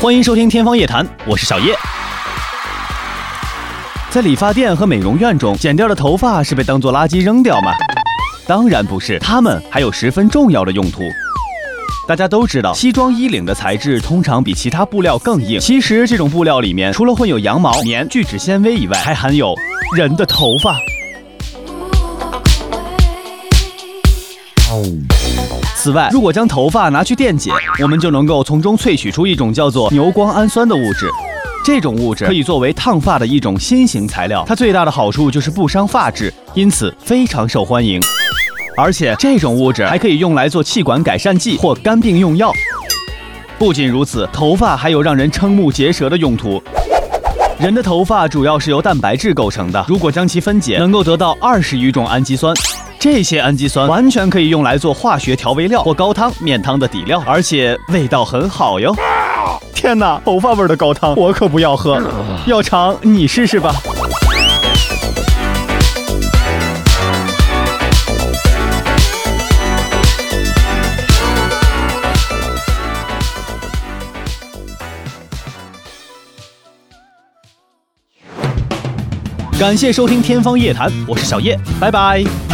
欢迎收听《天方夜谭》，我是小叶。在理发店和美容院中，剪掉的头发是被当做垃圾扔掉吗？当然不是，它们还有十分重要的用途。大家都知道，西装衣领的材质通常比其他布料更硬。其实，这种布料里面除了混有羊毛、棉、聚酯纤维以外，还含有人的头发。此外，如果将头发拿去电解，我们就能够从中萃取出一种叫做牛光氨酸的物质。这种物质可以作为烫发的一种新型材料，它最大的好处就是不伤发质，因此非常受欢迎。而且这种物质还可以用来做气管改善剂或肝病用药。不仅如此，头发还有让人瞠目结舌的用途。人的头发主要是由蛋白质构成的，如果将其分解，能够得到二十余种氨基酸。这些氨基酸完全可以用来做化学调味料或高汤、面汤的底料，而且味道很好哟！天哪，头发味的高汤我可不要喝，要尝你试试吧。感谢收听《天方夜谭》，我是小叶，拜拜。